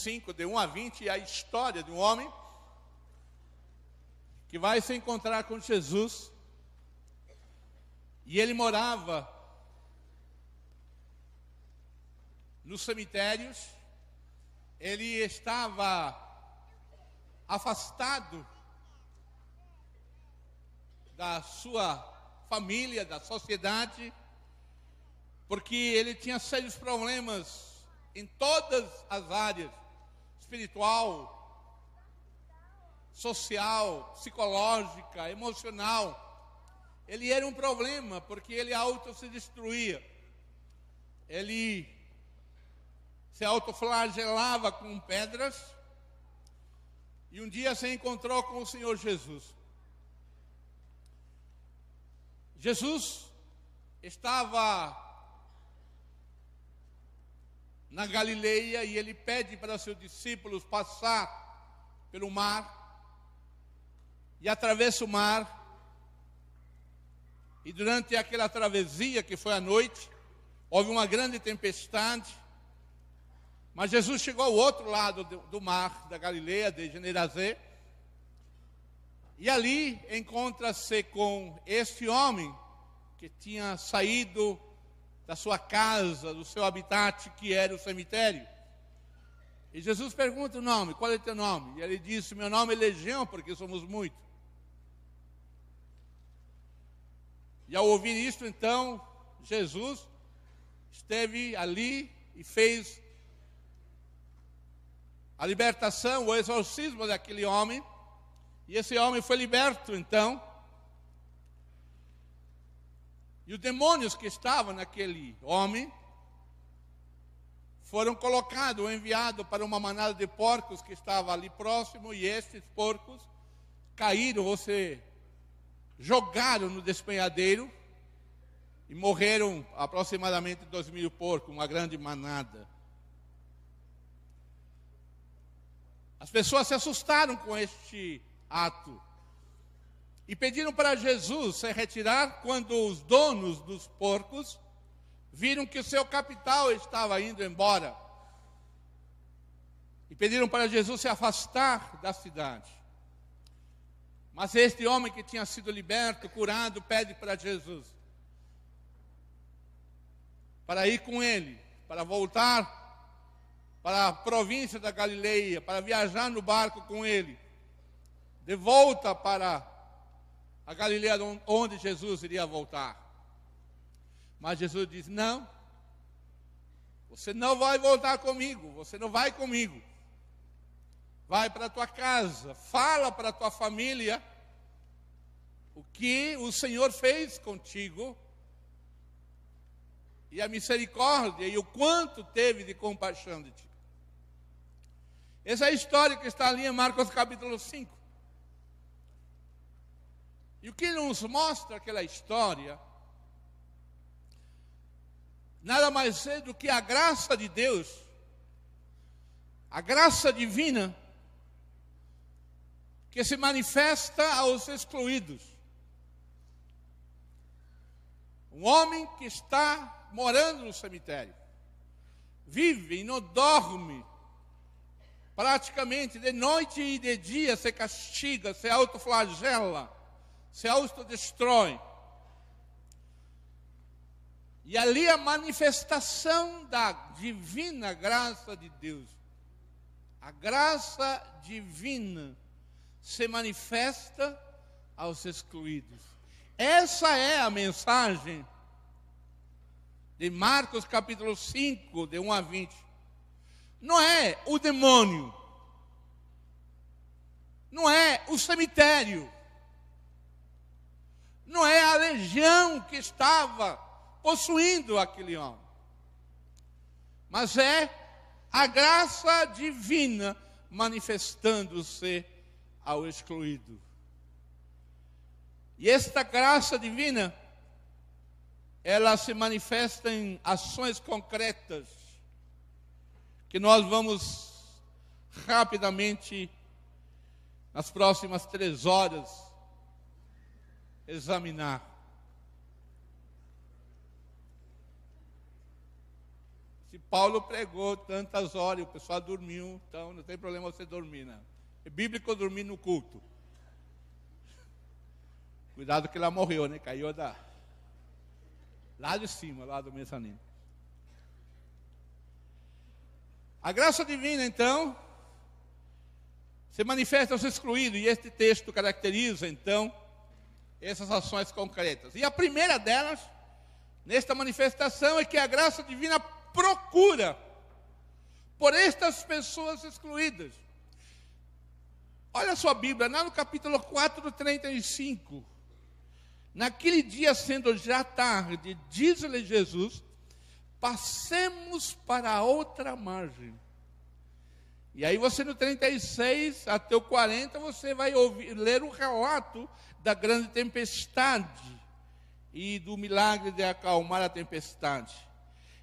capítulo 5, de 1 a 20, é a história de um homem que vai se encontrar com Jesus. E ele morava nos cemitérios, ele estava afastado da sua família, da sociedade, porque ele tinha sérios problemas em todas as áreas espiritual, social, psicológica, emocional. Ele era um problema porque ele auto se destruía. Ele se autoflagelava com pedras e um dia se encontrou com o Senhor Jesus. Jesus estava na Galileia e ele pede para seus discípulos passar pelo mar e atravessa o mar. E durante aquela travessia que foi à noite, houve uma grande tempestade. Mas Jesus chegou ao outro lado do, mar da Galileia, de Generazé. E ali encontra-se com este homem que tinha saído da sua casa, do seu habitat, que era o cemitério. E Jesus pergunta o nome, qual é teu nome? E ele disse: Meu nome é Legião, porque somos muitos. E ao ouvir isso, então, Jesus esteve ali e fez a libertação, o exorcismo daquele homem. E esse homem foi liberto, então. E os demônios que estavam naquele homem foram colocados ou enviados para uma manada de porcos que estava ali próximo, e estes porcos caíram ou se jogaram no despenhadeiro e morreram aproximadamente dois mil porcos, uma grande manada. As pessoas se assustaram com este ato e pediram para Jesus se retirar quando os donos dos porcos viram que o seu capital estava indo embora. E pediram para Jesus se afastar da cidade. Mas este homem que tinha sido liberto, curado, pede para Jesus para ir com ele, para voltar para a província da Galileia, para viajar no barco com ele, de volta para a Galileia onde Jesus iria voltar. Mas Jesus diz: Não, você não vai voltar comigo, você não vai comigo. Vai para a tua casa, fala para a tua família o que o Senhor fez contigo e a misericórdia e o quanto teve de compaixão de ti. Essa é a história que está ali em Marcos capítulo 5. E o que nos mostra aquela história, nada mais é do que a graça de Deus, a graça divina, que se manifesta aos excluídos. Um homem que está morando no cemitério, vive e não dorme, praticamente de noite e de dia se castiga, se autoflagela se autodestrói. E ali a manifestação da divina graça de Deus. A graça divina se manifesta aos excluídos. Essa é a mensagem de Marcos capítulo 5, de 1 a 20. Não é o demônio, não é o cemitério, não é a legião que estava possuindo aquele homem, mas é a graça divina manifestando-se ao excluído. E esta graça divina, ela se manifesta em ações concretas, que nós vamos rapidamente, nas próximas três horas, examinar. Se Paulo pregou tantas horas o pessoal dormiu, então não tem problema você dormir, não. É bíblico dormir no culto. Cuidado que ela morreu, né? Caiu da. Lá de cima, lá do mezanino. A graça divina, então, se manifesta aos excluídos, e este texto caracteriza, então, essas ações concretas. E a primeira delas, nesta manifestação, é que a graça divina procura por estas pessoas excluídas. Olha sua Bíblia, lá no capítulo 4, 35. Naquele dia, sendo já tarde, diz-lhe Jesus: passemos para a outra margem. E aí você no 36 até o 40 você vai ouvir, ler o relato da grande tempestade e do milagre de acalmar a tempestade.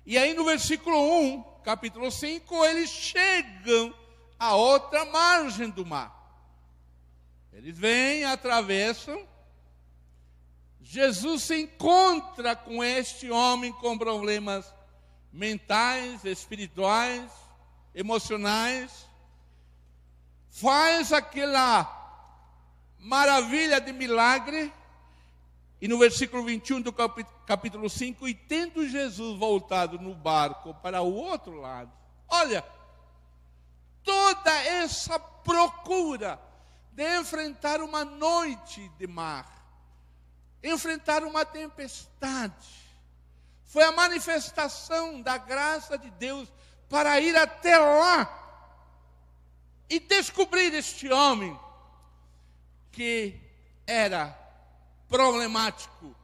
E aí no versículo 1, capítulo 5, eles chegam à outra margem do mar. Eles vêm, atravessam. Jesus se encontra com este homem com problemas mentais, espirituais, emocionais. Faz aquela maravilha de milagre. E no versículo 21 do capítulo 5, e tendo Jesus voltado no barco para o outro lado, olha, toda essa procura de enfrentar uma noite de mar, enfrentar uma tempestade, foi a manifestação da graça de Deus para ir até lá e descobrir este homem que era problemático,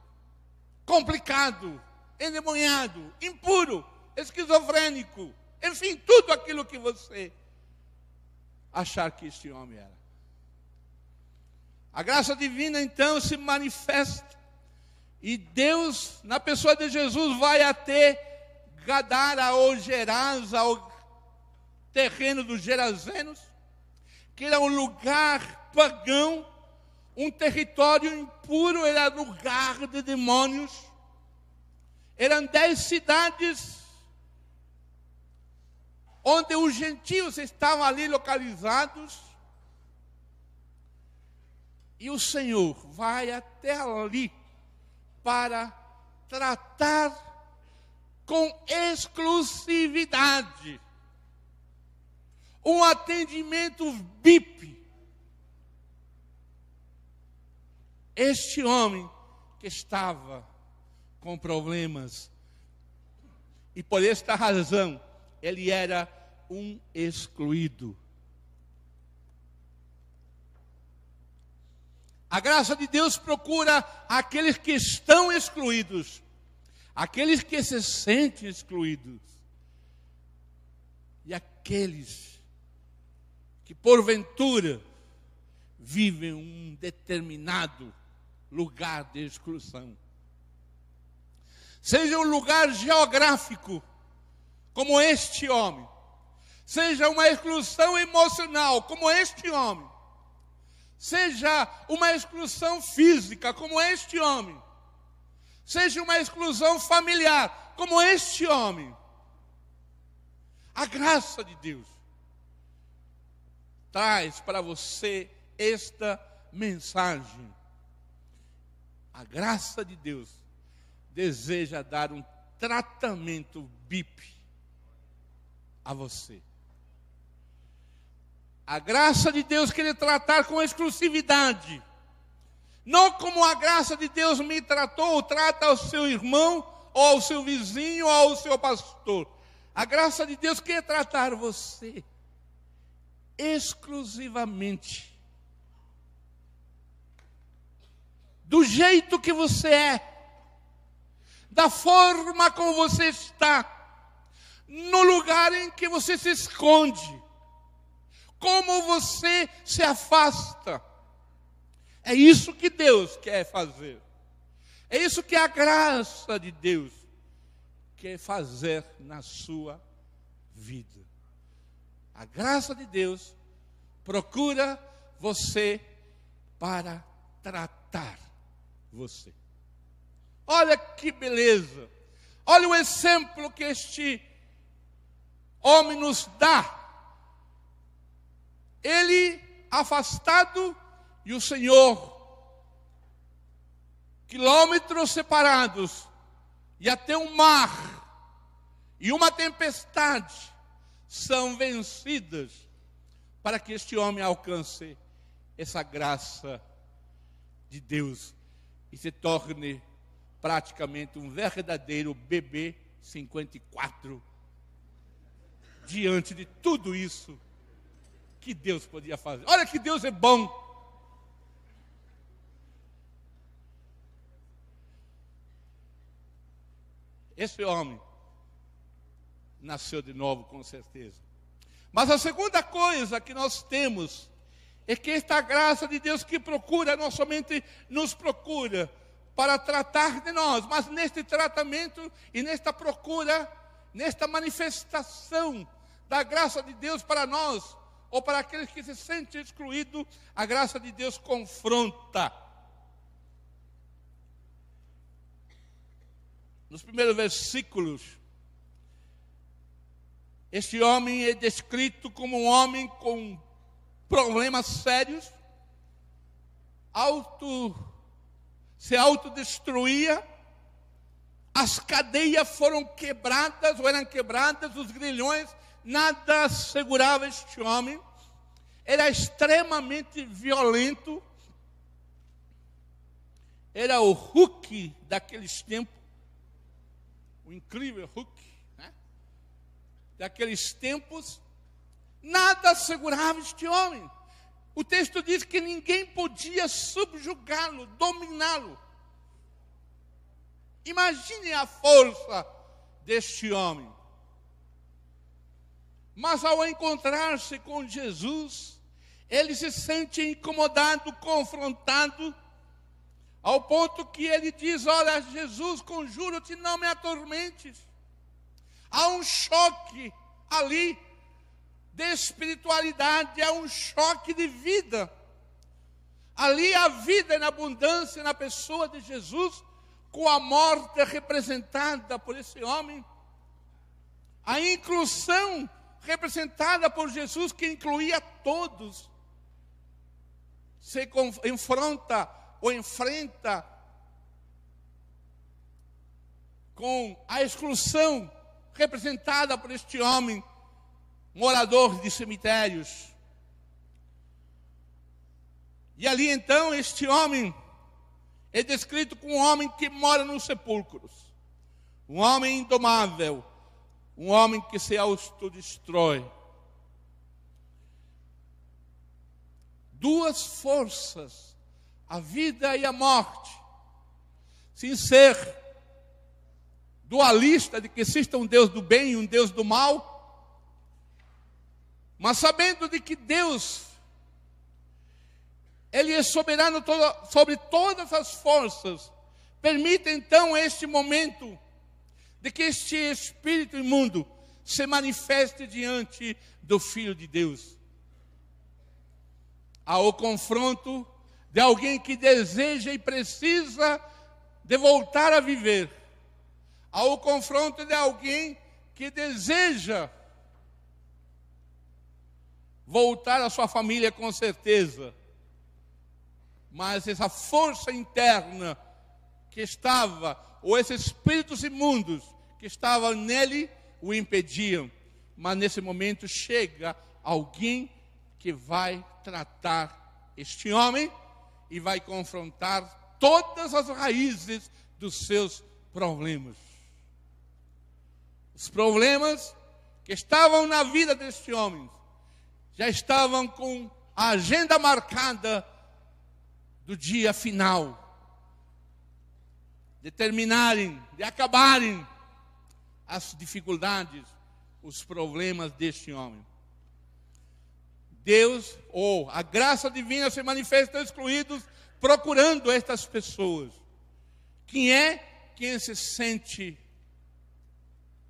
complicado, endemoniado, impuro, esquizofrênico, enfim, tudo aquilo que você achar que este homem era. A graça divina então se manifesta e Deus, na pessoa de Jesus, vai até Gadara ou Gerasa, ao terreno dos Gerazenos, que era um lugar pagão um território impuro, era lugar de demônios. Eram dez cidades onde os gentios estavam ali localizados. E o Senhor vai até ali para tratar com exclusividade. Um atendimento VIP Este homem que estava com problemas, e por esta razão ele era um excluído. A graça de Deus procura aqueles que estão excluídos, aqueles que se sentem excluídos, e aqueles que porventura vivem um determinado lugar de exclusão. Seja um lugar geográfico, como este homem, seja uma exclusão emocional, como este homem, seja uma exclusão física, como este homem, seja uma exclusão familiar, como este homem. A graça de Deus traz para você esta mensagem a graça de Deus deseja dar um tratamento BIP a você. A graça de Deus quer tratar com exclusividade. Não como a graça de Deus me tratou, trata ao seu irmão, ou ao seu vizinho, ou ao seu pastor. A graça de Deus quer tratar você exclusivamente do jeito que você é, da forma como você está, no lugar em que você se esconde, como você se afasta. É isso que Deus quer fazer. É isso que a graça de Deus quer fazer na sua vida. A graça de Deus procura você para tratar você. Olha que beleza. Olha o exemplo que este homem nos dá. Ele afastado e o Senhor, quilômetros separados, e até o mar e uma tempestade são vencidas para que este homem alcance essa graça de Deus e se torne praticamente um verdadeiro bebê 54 diante de tudo isso que Deus podia fazer. Olha que Deus é bom. Esse homem nasceu de novo, com certeza. Mas a segunda coisa que nós temos é que esta graça de Deus que procura, não somente nos procura para tratar de nós, mas neste tratamento e nesta procura, nesta manifestação da graça de Deus para nós, ou para aqueles que se sentem excluídos, a graça de Deus confronta. Nos primeiros versículos, este homem é descrito como um homem com problemas sérios, auto, se autodestruía, as cadeias foram quebradas ou eram quebradas, os grilhões, nada segurava este homem, era extremamente violento, era o Hulk daqueles tempos, o incrível Hulk, né? daqueles tempos, Nada segurava este homem. O texto diz que ninguém podia subjugá-lo, dominá-lo. Imagine a força deste homem. Mas ao encontrar-se com Jesus, ele se sente incomodado, confrontado, ao ponto que ele diz: Olha, Jesus, conjuro-te, não me atormentes. Há um choque ali de espiritualidade, é um choque de vida. Ali a vida na abundância na pessoa de Jesus, com a morte representada por esse homem, a inclusão representada por Jesus, que incluía todos, se confronta ou enfrenta com a exclusão representada por este homem morador de cemitérios. E ali então este homem é descrito como um homem que mora nos sepulcros, um homem indomável, um homem que se autodestrói. Duas forças, a vida e a morte, sem ser dualista de que exista um Deus do bem e um Deus do mal, mas sabendo de que Deus, Ele é soberano todo, sobre todas as forças, permite então este momento de que este espírito imundo se manifeste diante do Filho de Deus. Há o confronto de alguém que deseja e precisa de voltar a viver. Há o confronto de alguém que deseja voltar à sua família com certeza. Mas essa força interna que estava, ou esses espíritos imundos que estavam nele, o impediam. Mas nesse momento chega alguém que vai tratar este homem e vai confrontar todas as raízes dos seus problemas. Os problemas que estavam na vida deste homem já estavam com a agenda marcada do dia final, de terminarem, de acabarem as dificuldades, os problemas deste homem. Deus, ou a graça divina se manifesta excluídos, procurando estas pessoas. Quem é quem se sente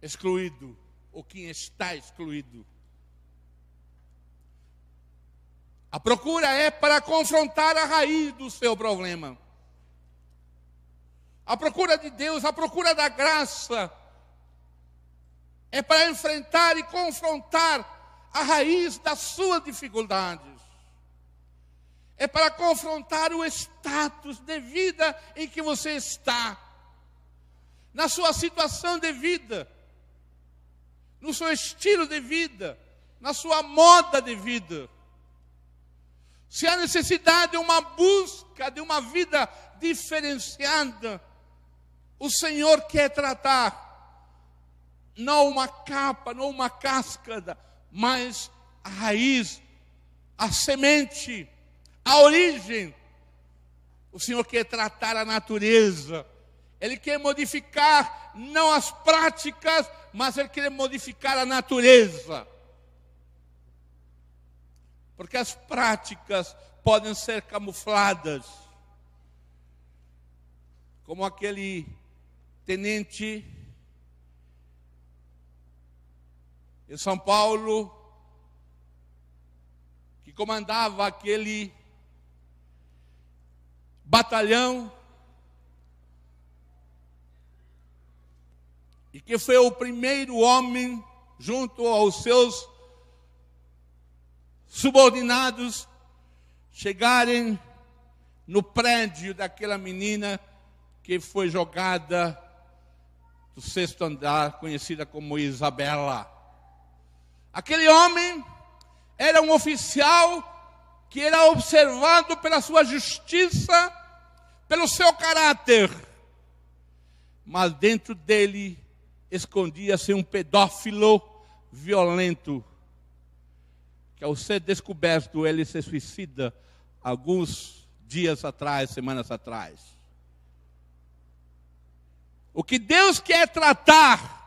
excluído, ou quem está excluído? A procura é para confrontar a raiz do seu problema. A procura de Deus, a procura da graça, é para enfrentar e confrontar a raiz das suas dificuldades. É para confrontar o status de vida em que você está, na sua situação de vida, no seu estilo de vida, na sua moda de vida. Se há necessidade de uma busca de uma vida diferenciada, o Senhor quer tratar não uma capa, não uma casca, mas a raiz, a semente, a origem. O Senhor quer tratar a natureza. Ele quer modificar não as práticas, mas ele quer modificar a natureza. Porque as práticas podem ser camufladas. Como aquele tenente em São Paulo que comandava aquele batalhão e que foi o primeiro homem junto aos seus subordinados chegarem no prédio daquela menina que foi jogada do sexto andar, conhecida como Isabela. Aquele homem era um oficial que era observado pela sua justiça, pelo seu caráter, mas dentro dele escondia-se um pedófilo violento que ao ser descoberto, ele se suicida alguns dias atrás, semanas atrás. O que Deus quer tratar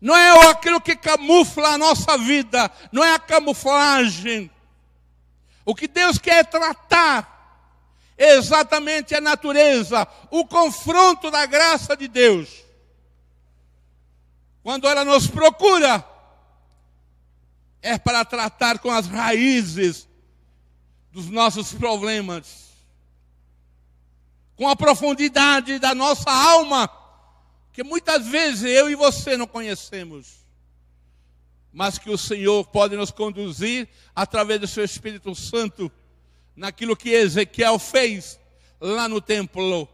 não é aquilo que camufla a nossa vida, não é a camuflagem. O que Deus quer tratar é exatamente a natureza, o confronto da graça de Deus. Quando ela nos procura, é para tratar com as raízes dos nossos problemas, com a profundidade da nossa alma, que muitas vezes eu e você não conhecemos, mas que o Senhor pode nos conduzir através do seu Espírito Santo naquilo que Ezequiel fez lá no templo,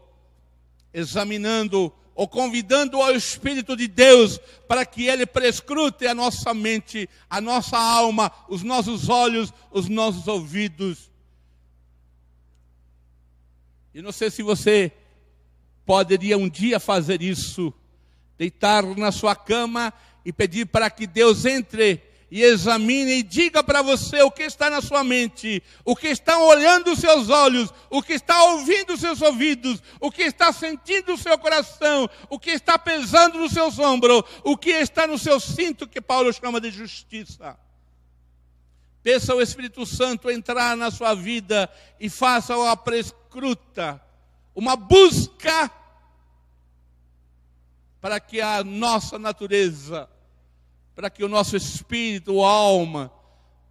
examinando ou convidando ao Espírito de Deus para que ele prescrute a nossa mente, a nossa alma, os nossos olhos, os nossos ouvidos. E não sei se você poderia um dia fazer isso, deitar na sua cama e pedir para que Deus entre e examine e diga para você o que está na sua mente, o que está olhando os seus olhos, o que está ouvindo os seus ouvidos, o que está sentindo o seu coração, o que está pesando nos seus ombros, o que está no seu cinto, que Paulo chama de justiça. Peça ao Espírito Santo entrar na sua vida e faça uma prescruta, uma busca para que a nossa natureza para que o nosso espírito, alma,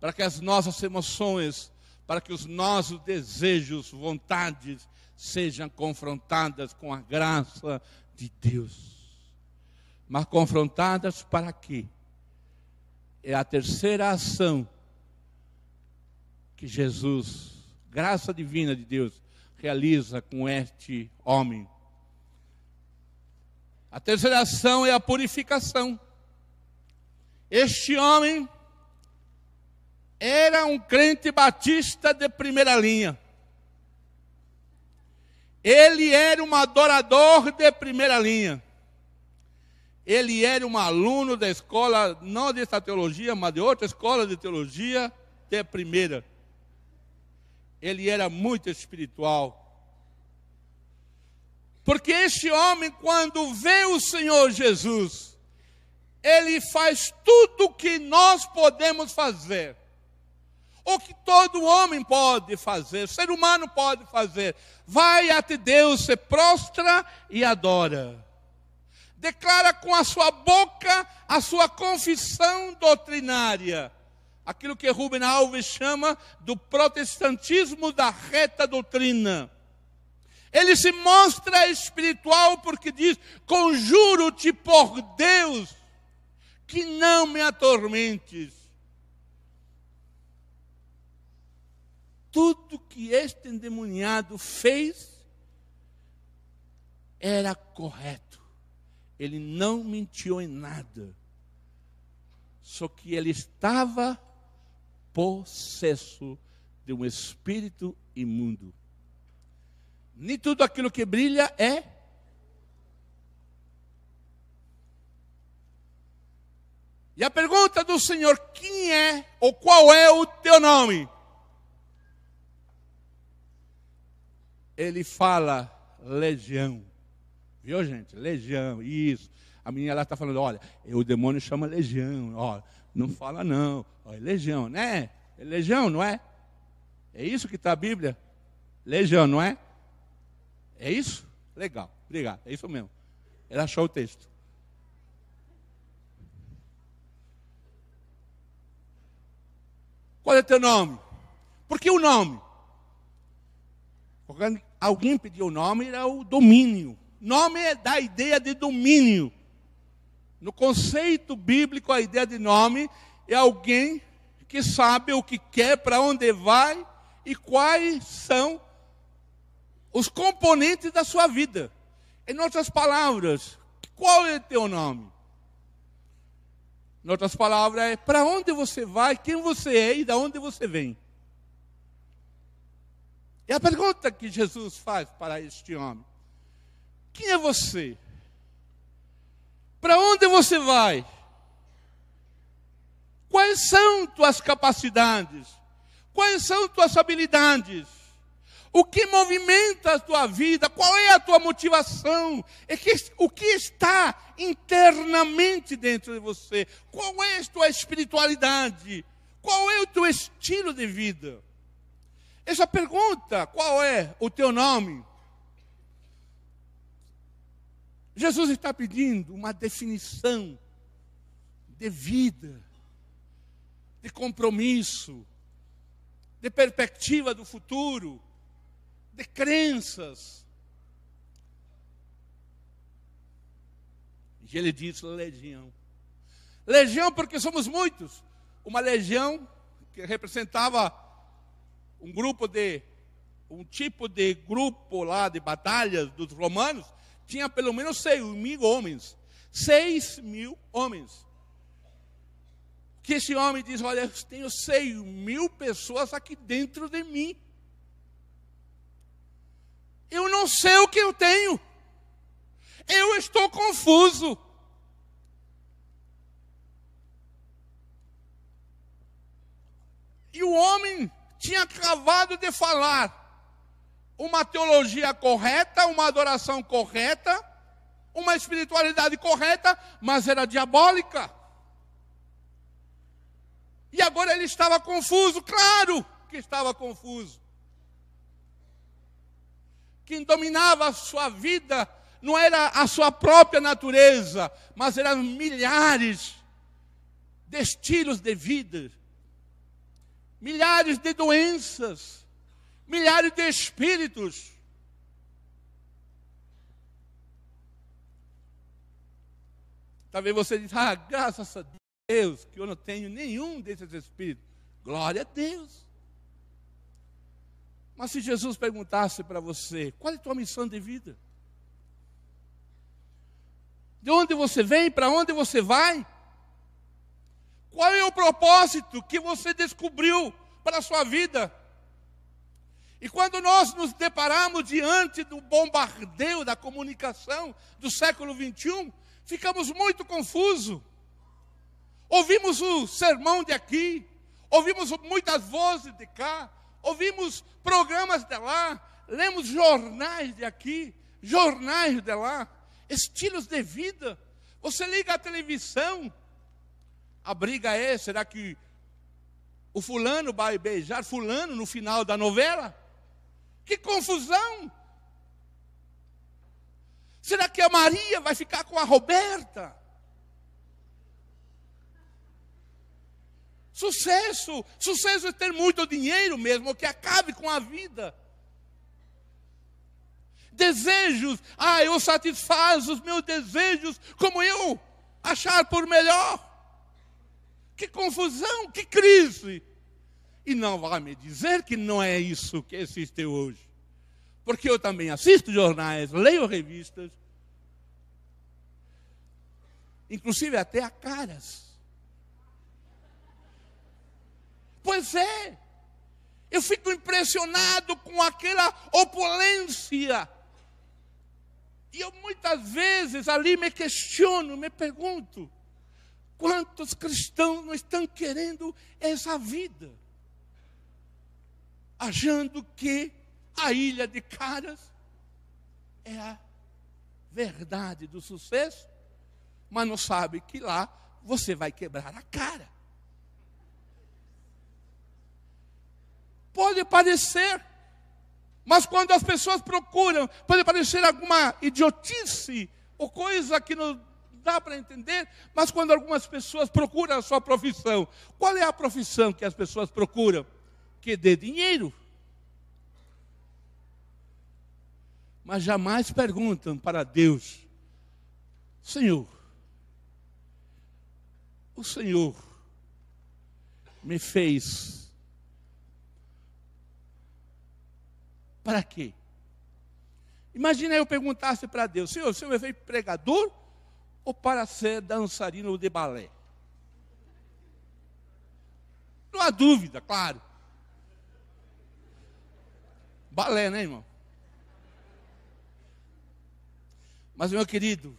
para que as nossas emoções, para que os nossos desejos, vontades sejam confrontadas com a graça de Deus. Mas confrontadas para quê? É a terceira ação que Jesus, graça divina de Deus, realiza com este homem. A terceira ação é a purificação. Este homem era um crente batista de primeira linha. Ele era um adorador de primeira linha. Ele era um aluno da escola, não dessa teologia, mas de outra escola de teologia, de primeira. Ele era muito espiritual. Porque este homem, quando vê o Senhor Jesus, ele faz tudo o que nós podemos fazer. O que todo homem pode fazer, ser humano pode fazer. Vai até Deus, se prostra e adora. Declara com a sua boca a sua confissão doutrinária. Aquilo que Rubem Alves chama do protestantismo da reta doutrina. Ele se mostra espiritual porque diz: Conjuro-te por Deus que não me atormentes. Tudo que este endemoniado fez era correto. Ele não mentiu em nada. Só que ele estava possesso de um espírito imundo. Nem tudo aquilo que brilha é E a pergunta do Senhor: quem é ou qual é o teu nome? Ele fala legião. Viu, gente? Legião, isso. A menina lá está falando: olha, o demônio chama legião. Olha, não fala não. Olha, legião, né? É legião, não é? É isso que está a Bíblia? Legião, não é? É isso? Legal, obrigado. É isso mesmo. Ele achou o texto. Qual é teu nome? Por que o nome? Alguém pediu o nome, era o domínio. Nome é da ideia de domínio. No conceito bíblico, a ideia de nome é alguém que sabe o que quer, para onde vai e quais são os componentes da sua vida. Em outras palavras, qual é teu nome? Em outras palavras, é para onde você vai, quem você é e de onde você vem. E a pergunta que Jesus faz para este homem: Quem é você? Para onde você vai? Quais são tuas capacidades? Quais são tuas habilidades? O que movimenta a tua vida? Qual é a tua motivação? É que, o que está internamente dentro de você? Qual é a tua espiritualidade? Qual é o teu estilo de vida? Essa pergunta, qual é o teu nome? Jesus está pedindo uma definição de vida, de compromisso, de perspectiva do futuro de crenças. E ele diz legião. Legião porque somos muitos. Uma legião que representava um grupo de um tipo de grupo lá de batalhas dos romanos tinha pelo menos seis mil homens. Seis mil homens. Que esse homem diz: Olha, eu tenho seis mil pessoas aqui dentro de mim. Eu não sei o que eu tenho. Eu estou confuso. E o homem tinha acabado de falar uma teologia correta, uma adoração correta, uma espiritualidade correta, mas era diabólica. E agora ele estava confuso, claro que estava confuso quem dominava a sua vida não era a sua própria natureza, mas eram milhares de estilos de vida, milhares de doenças, milhares de espíritos. Talvez você diga, ah, graças a Deus que eu não tenho nenhum desses espíritos. Glória a Deus. Mas se Jesus perguntasse para você, qual é a tua missão de vida? De onde você vem, para onde você vai? Qual é o propósito que você descobriu para a sua vida? E quando nós nos deparamos diante do bombardeio da comunicação do século 21, ficamos muito confusos. Ouvimos o sermão de aqui, ouvimos muitas vozes de cá, ouvimos programas de lá, lemos jornais de aqui, jornais de lá, estilos de vida. Você liga a televisão, a briga é: será que o fulano vai beijar fulano no final da novela? Que confusão! Será que a Maria vai ficar com a Roberta? Sucesso, sucesso é ter muito dinheiro mesmo, que acabe com a vida. Desejos, ah, eu satisfaço os meus desejos como eu achar por melhor. que confusão, que crise. E não vai me dizer que não é isso que existe hoje. Porque eu também assisto jornais, leio revistas, inclusive até a caras. Pois é, eu fico impressionado com aquela opulência. E eu muitas vezes ali me questiono, me pergunto: quantos cristãos não estão querendo essa vida? Achando que a ilha de caras é a verdade do sucesso, mas não sabe que lá você vai quebrar a cara. Pode parecer, mas quando as pessoas procuram, pode parecer alguma idiotice ou coisa que não dá para entender, mas quando algumas pessoas procuram a sua profissão, qual é a profissão que as pessoas procuram? Que dê dinheiro. Mas jamais perguntam para Deus: Senhor, o Senhor me fez para quê? Imagina eu perguntasse para Deus: Senhor, o Senhor me fez pregador ou para ser dançarino de balé? Não há dúvida, claro. Balé, né, irmão? Mas, meu querido,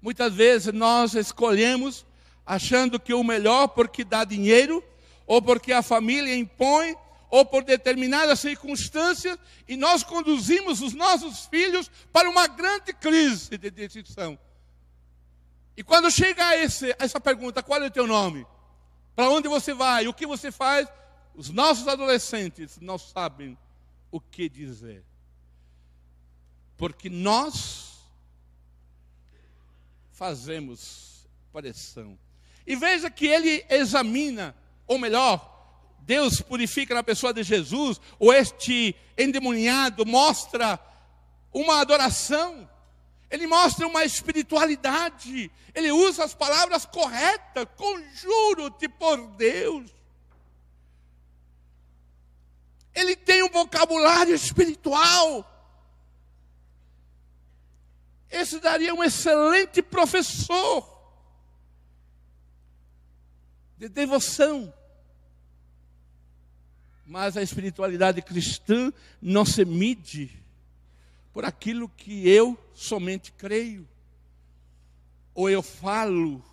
muitas vezes nós escolhemos achando que o melhor porque dá dinheiro, ou porque a família impõe, ou por determinadas circunstâncias, e nós conduzimos os nossos filhos para uma grande crise de decisão. E quando chega a esse, essa pergunta, qual é o teu nome? Para onde você vai? O que você faz? Os nossos adolescentes não sabem o que dizer. Porque nós fazemos pressão. E veja que ele examina, ou melhor, Deus purifica na pessoa de Jesus, ou este endemoniado mostra uma adoração ele mostra uma espiritualidade. Ele usa as palavras corretas. Conjuro-te por Deus. Ele tem um vocabulário espiritual. Esse daria um excelente professor de devoção. Mas a espiritualidade cristã não se mide por aquilo que eu somente creio. Ou eu falo,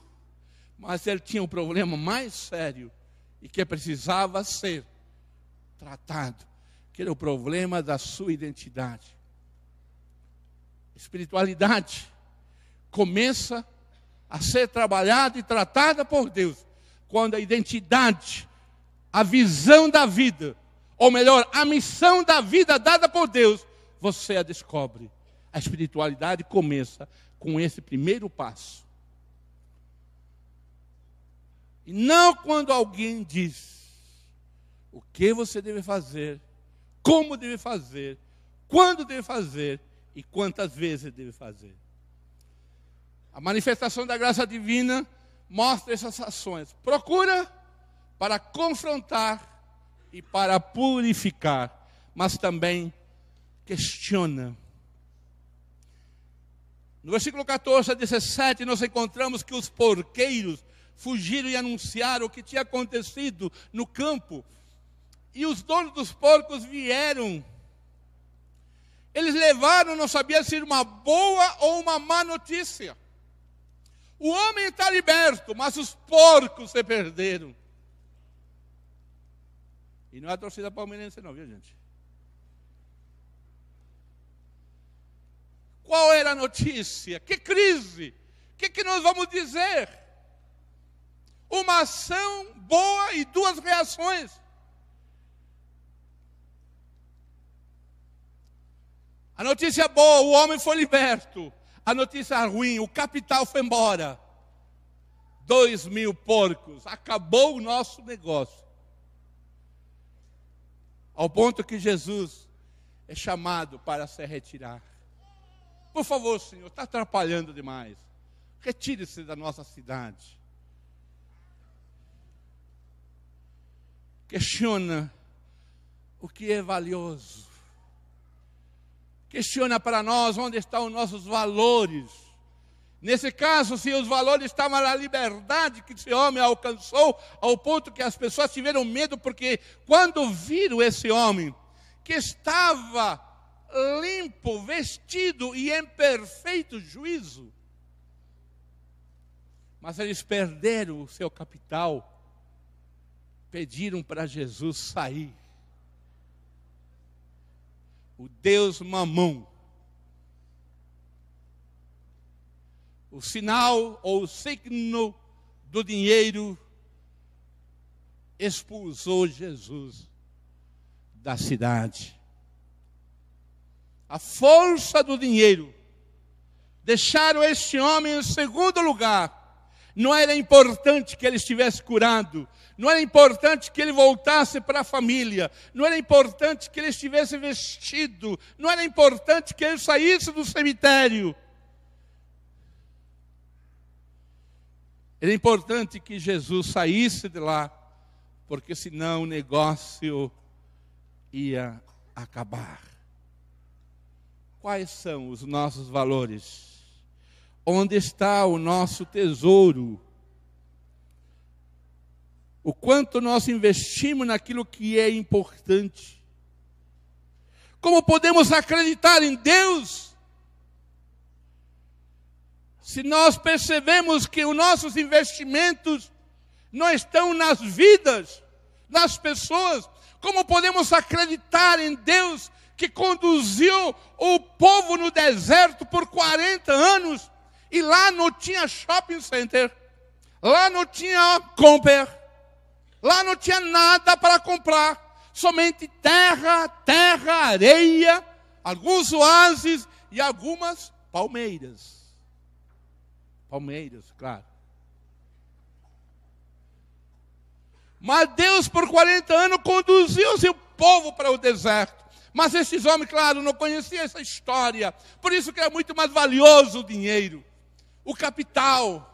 mas ele tinha um problema mais sério e que precisava ser tratado, que era o problema da sua identidade. Espiritualidade começa a ser trabalhada e tratada por Deus quando a identidade, a visão da vida, ou melhor, a missão da vida dada por Deus você a descobre. A espiritualidade começa com esse primeiro passo. E não quando alguém diz o que você deve fazer, como deve fazer, quando deve fazer e quantas vezes deve fazer. A manifestação da graça divina mostra essas ações. Procura para confrontar e para purificar, mas também questiona. No versículo 14 a 17, nós encontramos que os porqueiros fugiram e anunciaram o que tinha acontecido no campo. E os donos dos porcos vieram. Eles levaram, não sabia se era uma boa ou uma má notícia. O homem está liberto, mas os porcos se perderam. E não é a torcida palmeirense, não, viu, gente? Qual era a notícia? Que crise? O que, que nós vamos dizer? Uma ação boa e duas reações. A notícia boa, o homem foi liberto. A notícia ruim, o capital foi embora. Dois mil porcos, acabou o nosso negócio. Ao ponto que Jesus é chamado para se retirar. Por favor, Senhor, está atrapalhando demais. Retire-se da nossa cidade. questiona o que é valioso. Questiona para nós onde estão os nossos valores. Nesse caso, se os valores estavam na liberdade que esse homem alcançou, ao ponto que as pessoas tiveram medo, porque quando viram esse homem, que estava limpo, vestido e em perfeito juízo, mas eles perderam o seu capital, pediram para Jesus sair. O Deus mamão, o sinal ou o signo do dinheiro, expulsou Jesus da cidade. A força do dinheiro. Deixaram este homem em segundo lugar não era importante que ele estivesse curado, não era importante que ele voltasse para a família, não era importante que ele estivesse vestido, não era importante que ele saísse do cemitério. Era importante que Jesus saísse de lá, porque senão o negócio ia acabar. Quais são os nossos valores? Onde está o nosso tesouro? O quanto nós investimos naquilo que é importante? Como podemos acreditar em Deus? Se nós percebemos que os nossos investimentos não estão nas vidas das pessoas, como podemos acreditar em Deus que conduziu o povo no deserto por 40 anos e lá não tinha shopping center, lá não tinha compra, lá não tinha nada para comprar, somente terra, terra, areia, alguns oásis e algumas palmeiras. Palmeiras, claro. Mas Deus, por 40 anos, conduziu o seu povo para o deserto. Mas esses homens, claro, não conheciam essa história. Por isso que é muito mais valioso o dinheiro o capital.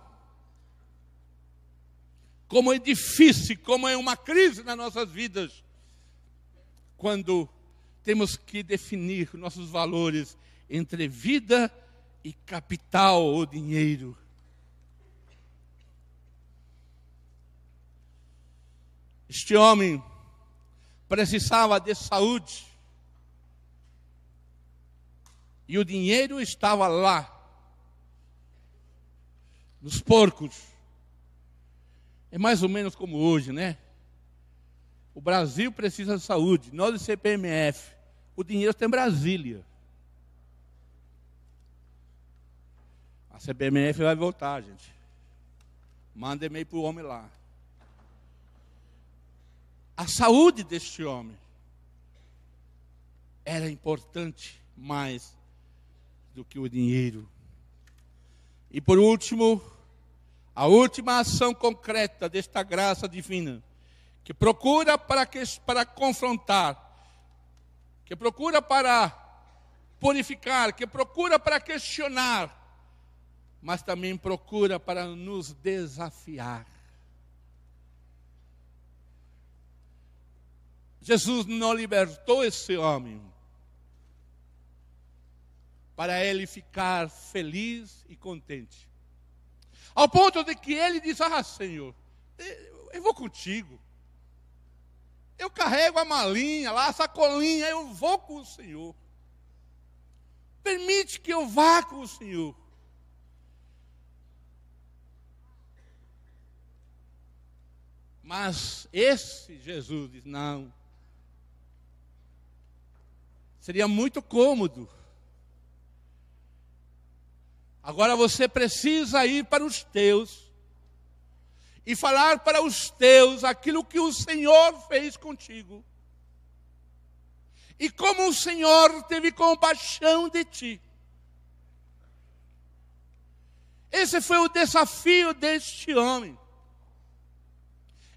Como é difícil, como é uma crise nas nossas vidas, quando temos que definir nossos valores entre vida e capital ou dinheiro. Este homem precisava de saúde. E o dinheiro estava lá nos porcos. É mais ou menos como hoje, né? O Brasil precisa de saúde, nós de CPMF. O dinheiro está em Brasília. A CPMF vai voltar, gente. Manda e-mail para o homem lá. A saúde deste homem era importante mais do que o dinheiro. E por último, a última ação concreta desta graça divina, que procura para, que, para confrontar, que procura para purificar, que procura para questionar, mas também procura para nos desafiar. Jesus não libertou esse homem para ele ficar feliz e contente. Ao ponto de que ele diz: Ah, Senhor, eu vou contigo. Eu carrego a malinha lá, a sacolinha, eu vou com o Senhor. Permite que eu vá com o Senhor. Mas esse Jesus diz: não. Seria muito cômodo Agora você precisa ir para os teus e falar para os teus aquilo que o Senhor fez contigo. E como o Senhor teve compaixão de ti. Esse foi o desafio deste homem.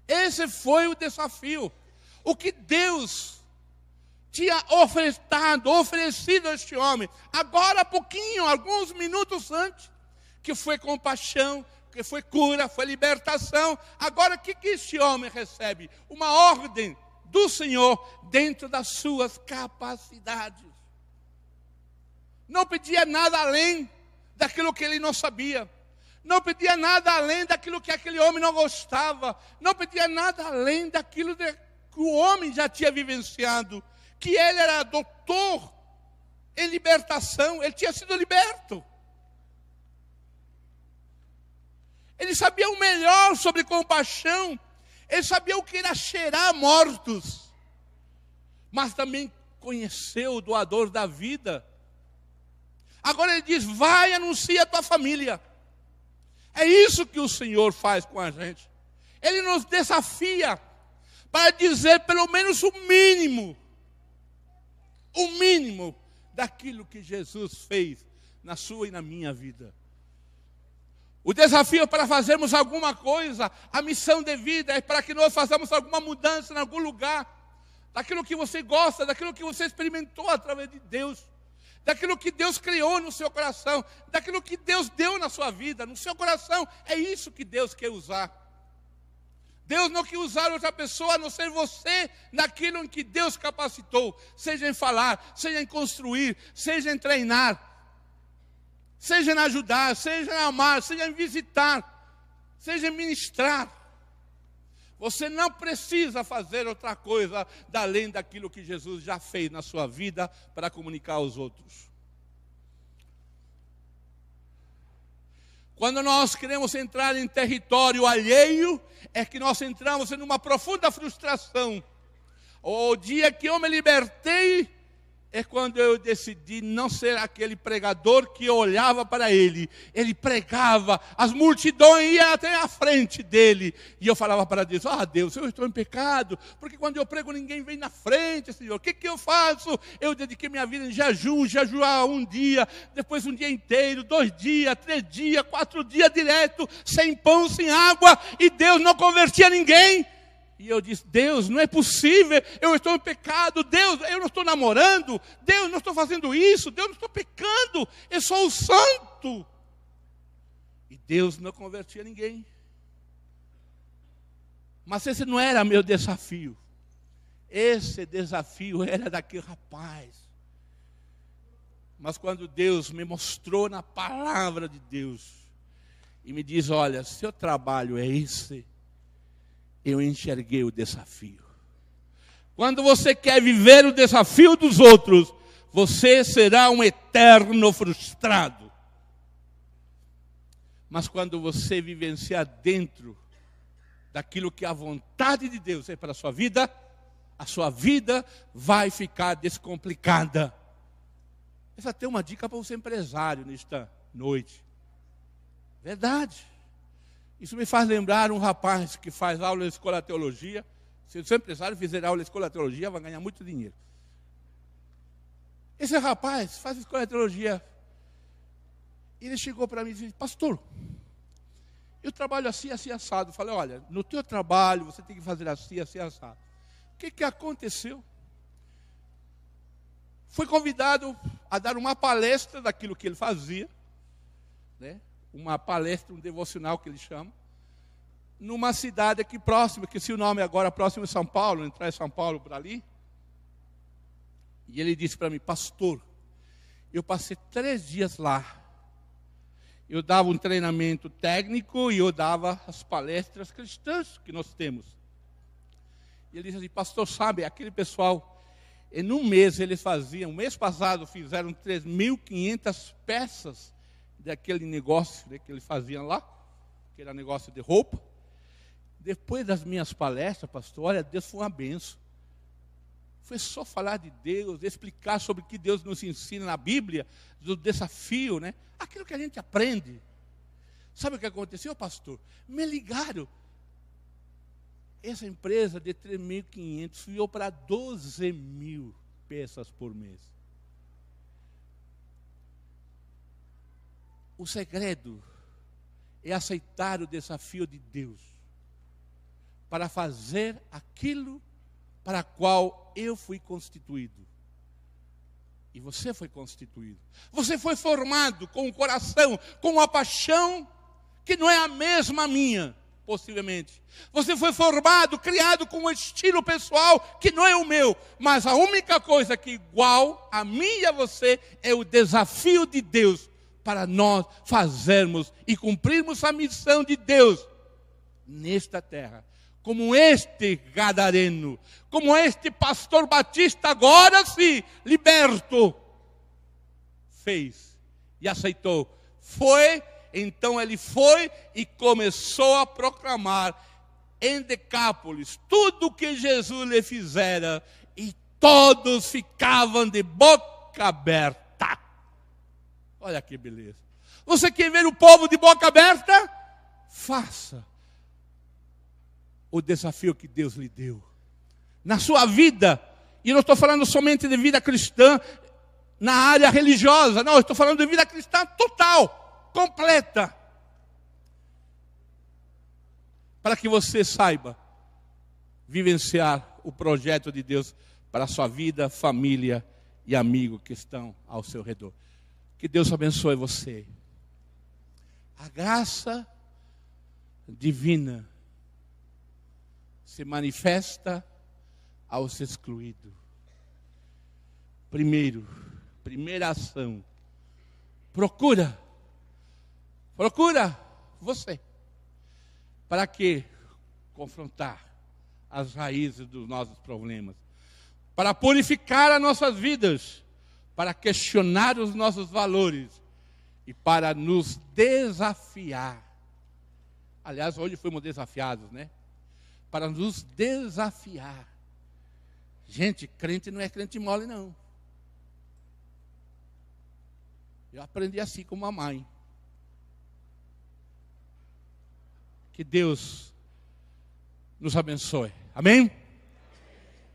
Esse foi o desafio. O que Deus tinha ofertado, oferecido a este homem, agora há pouquinho, alguns minutos antes, que foi compaixão, porque foi cura, foi libertação. Agora, o que, que este homem recebe? Uma ordem do Senhor dentro das suas capacidades. Não pedia nada além daquilo que ele não sabia. Não pedia nada além daquilo que aquele homem não gostava. Não pedia nada além daquilo que o homem já tinha vivenciado. Que ele era doutor em libertação, ele tinha sido liberto. Ele sabia o melhor sobre compaixão, ele sabia o que era cheirar mortos, mas também conheceu o doador da vida. Agora ele diz: vai anuncia a tua família. É isso que o Senhor faz com a gente. Ele nos desafia para dizer pelo menos o mínimo, o mínimo daquilo que Jesus fez na sua e na minha vida. O desafio para fazermos alguma coisa, a missão de vida é para que nós façamos alguma mudança em algum lugar, daquilo que você gosta, daquilo que você experimentou através de Deus, daquilo que Deus criou no seu coração, daquilo que Deus deu na sua vida, no seu coração. É isso que Deus quer usar. Deus não quer usar outra pessoa a não ser você naquilo em que Deus capacitou, seja em falar, seja em construir, seja em treinar, seja em ajudar, seja em amar, seja em visitar, seja em ministrar. Você não precisa fazer outra coisa além daquilo que Jesus já fez na sua vida para comunicar aos outros. Quando nós queremos entrar em território alheio, é que nós entramos em uma profunda frustração. O dia que eu me libertei é quando eu decidi não ser aquele pregador que olhava para ele. Ele pregava, as multidões iam até a frente dele. E eu falava para Deus: Ah, Deus, eu estou em pecado, porque quando eu prego ninguém vem na frente, Senhor. O que, que eu faço? Eu dediquei minha vida em jejum, jejuar um dia, depois um dia inteiro, dois dias, três dias, quatro dias direto, sem pão, sem água, e Deus não convertia ninguém. E eu disse: Deus, não é possível, eu estou em pecado, Deus, eu não estou namorando, Deus, não estou fazendo isso, Deus, não estou pecando, eu sou o santo. E Deus não convertia ninguém. Mas esse não era meu desafio. Esse desafio era daquele rapaz. Mas quando Deus me mostrou na palavra de Deus e me diz: Olha, seu trabalho é esse eu enxerguei o desafio. Quando você quer viver o desafio dos outros, você será um eterno frustrado. Mas quando você vivenciar dentro daquilo que a vontade de Deus é para a sua vida, a sua vida vai ficar descomplicada. Essa tem uma dica para você empresário nesta noite. Verdade. Isso me faz lembrar um rapaz que faz aula de escola de teologia. Se o seu empresário fizer aula de escola de teologia, vai ganhar muito dinheiro. Esse rapaz faz escola de teologia. Ele chegou para mim e disse: Pastor, eu trabalho assim, assim, assado. Eu falei: Olha, no teu trabalho você tem que fazer assim, assim, assado. O que, que aconteceu? Foi convidado a dar uma palestra daquilo que ele fazia. Né? Uma palestra, um devocional que ele chama, numa cidade aqui próxima, que se o nome agora próximo de São Paulo, entrar em São Paulo por ali. E ele disse para mim, pastor, eu passei três dias lá. Eu dava um treinamento técnico e eu dava as palestras cristãs que nós temos. E ele disse assim, pastor, sabe, aquele pessoal, em um mês eles faziam, mês passado fizeram 3.500 peças daquele negócio né, que ele fazia lá, que era negócio de roupa. Depois das minhas palestras, pastor, olha, Deus foi uma benção. Foi só falar de Deus, explicar sobre o que Deus nos ensina na Bíblia, do desafio, né? Aquilo que a gente aprende. Sabe o que aconteceu, pastor? Me ligaram. Essa empresa de 3.500 subiu para 12 mil peças por mês. O segredo é aceitar o desafio de Deus para fazer aquilo para qual eu fui constituído. E você foi constituído. Você foi formado com o coração, com a paixão que não é a mesma minha, possivelmente. Você foi formado, criado com um estilo pessoal que não é o meu, mas a única coisa que igual a mim e a você é o desafio de Deus para nós fazermos e cumprirmos a missão de Deus nesta terra. Como este gadareno, como este pastor batista, agora sim, liberto, fez e aceitou. Foi, então ele foi e começou a proclamar em Decápolis tudo que Jesus lhe fizera, e todos ficavam de boca aberta. Olha que beleza. Você quer ver o povo de boca aberta? Faça o desafio que Deus lhe deu. Na sua vida, e não estou falando somente de vida cristã, na área religiosa, não, estou falando de vida cristã total, completa. Para que você saiba vivenciar o projeto de Deus para a sua vida, família e amigo que estão ao seu redor. Que Deus abençoe você. A graça divina se manifesta aos excluídos. Primeiro, primeira ação. Procura, procura você. Para que confrontar as raízes dos nossos problemas? Para purificar as nossas vidas para questionar os nossos valores e para nos desafiar. Aliás, hoje fomos desafiados, né? Para nos desafiar. Gente, crente não é crente mole, não. Eu aprendi assim com a mãe. Que Deus nos abençoe. Amém?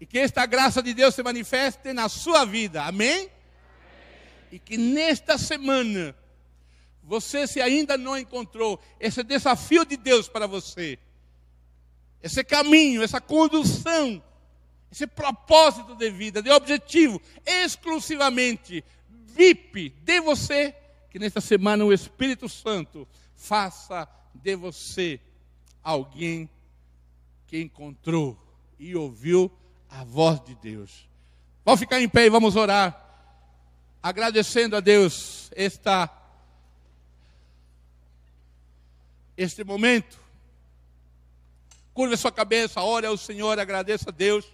E que esta graça de Deus se manifeste na sua vida. Amém? E que nesta semana, você, se ainda não encontrou esse desafio de Deus para você, esse caminho, essa condução, esse propósito de vida, de objetivo, exclusivamente VIP de você, que nesta semana o Espírito Santo faça de você alguém que encontrou e ouviu a voz de Deus. Vamos ficar em pé e vamos orar agradecendo a Deus esta este momento. Curva sua cabeça, ore ao Senhor, agradeça a Deus.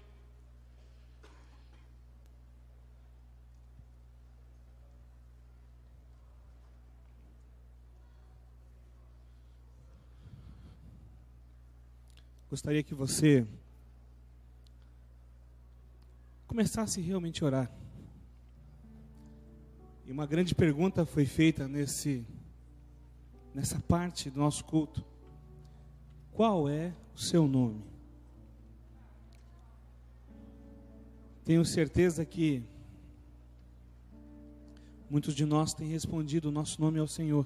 Gostaria que você começasse realmente a orar. E uma grande pergunta foi feita nesse nessa parte do nosso culto. Qual é o seu nome? Tenho certeza que muitos de nós têm respondido: o nosso nome é o Senhor.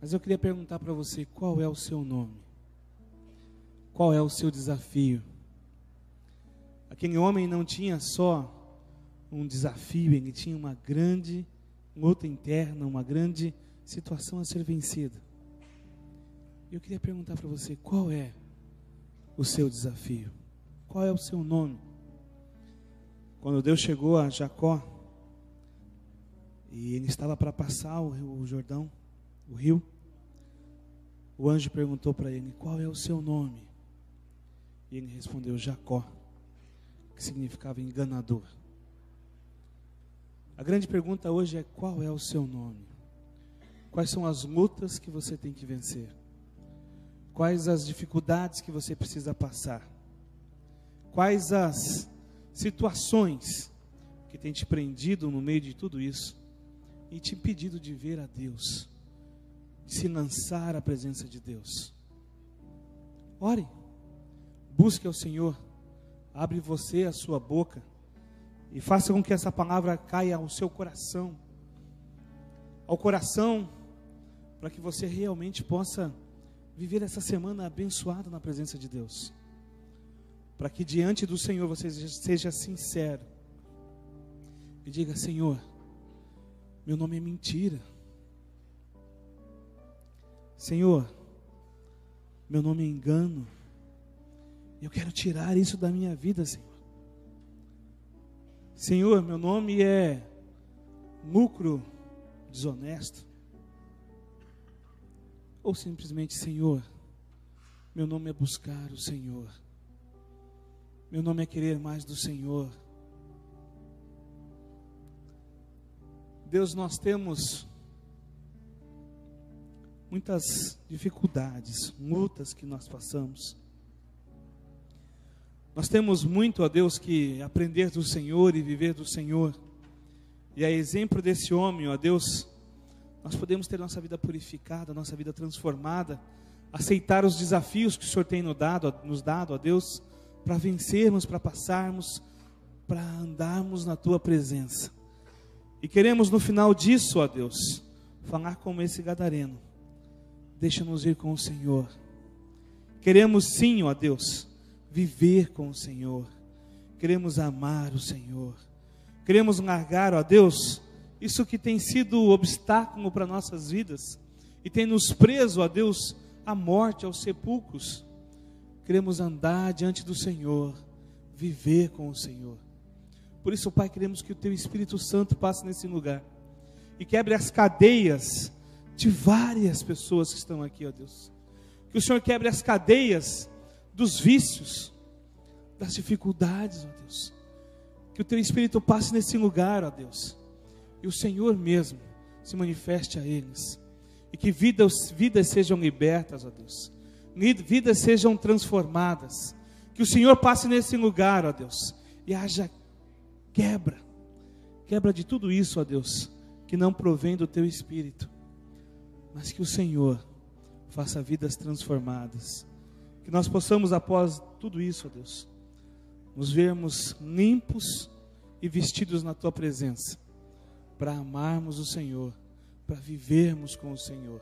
Mas eu queria perguntar para você: qual é o seu nome? Qual é o seu desafio? Aquele homem não tinha só um desafio, ele tinha uma grande luta interna, uma grande situação a ser vencida. Eu queria perguntar para você: qual é o seu desafio? Qual é o seu nome? Quando Deus chegou a Jacó, e ele estava para passar o, o Jordão, o rio, o anjo perguntou para ele: Qual é o seu nome? E ele respondeu: Jacó, que significava enganador. A grande pergunta hoje é: qual é o seu nome? Quais são as lutas que você tem que vencer? Quais as dificuldades que você precisa passar? Quais as situações que tem te prendido no meio de tudo isso e te impedido de ver a Deus, de se lançar à presença de Deus? Ore, busque ao Senhor, abre você a sua boca e faça com que essa palavra caia ao seu coração, ao coração, para que você realmente possa viver essa semana abençoada na presença de Deus. Para que diante do Senhor você seja sincero e diga: Senhor, meu nome é mentira. Senhor, meu nome é engano. Eu quero tirar isso da minha vida, Senhor. Senhor, meu nome é lucro desonesto. Ou simplesmente, Senhor, meu nome é buscar o Senhor. Meu nome é querer mais do Senhor. Deus, nós temos muitas dificuldades, lutas que nós passamos. Nós temos muito, ó Deus, que aprender do Senhor e viver do Senhor. E a exemplo desse homem, ó Deus, nós podemos ter nossa vida purificada, nossa vida transformada, aceitar os desafios que o Senhor tem nos dado, nos dado, ó Deus, para vencermos, para passarmos, para andarmos na tua presença. E queremos no final disso, ó Deus, falar como esse gadareno. Deixa-nos ir com o Senhor. Queremos sim, ó Deus, viver com o Senhor. Queremos amar o Senhor. Queremos largar, ó Deus, isso que tem sido obstáculo para nossas vidas e tem nos preso, ó Deus, à morte, aos sepulcros. Queremos andar diante do Senhor, viver com o Senhor. Por isso, Pai, queremos que o Teu Espírito Santo passe nesse lugar e quebre as cadeias de várias pessoas que estão aqui, ó Deus. Que o Senhor quebre as cadeias dos vícios, das dificuldades, ó Deus. Que o Teu Espírito passe nesse lugar, ó Deus. E o Senhor mesmo se manifeste a eles. E que vidas, vidas sejam libertas, ó Deus. Vidas sejam transformadas. Que o Senhor passe nesse lugar, ó Deus. E haja quebra. Quebra de tudo isso, ó Deus, que não provém do teu espírito mas que o Senhor faça vidas transformadas. Que nós possamos, após tudo isso, ó Deus, nos vermos limpos e vestidos na tua presença, para amarmos o Senhor, para vivermos com o Senhor.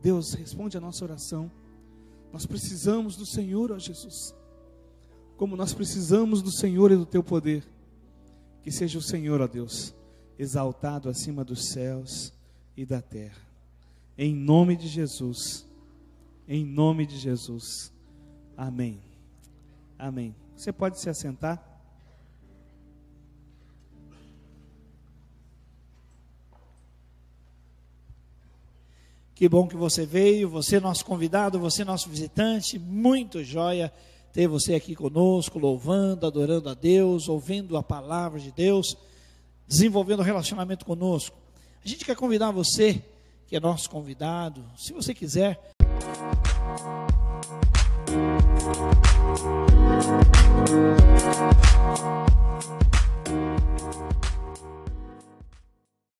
Deus, responde a nossa oração. Nós precisamos do Senhor, ó Jesus. Como nós precisamos do Senhor e do teu poder. Que seja o Senhor, ó Deus, exaltado acima dos céus e da terra. Em nome de Jesus. Em nome de Jesus. Amém. Amém. Você pode se assentar? Que bom que você veio, você nosso convidado, você nosso visitante, muito joia ter você aqui conosco, louvando, adorando a Deus, ouvindo a palavra de Deus, desenvolvendo relacionamento conosco. A gente quer convidar você que é nosso convidado. Se você quiser. Thank you.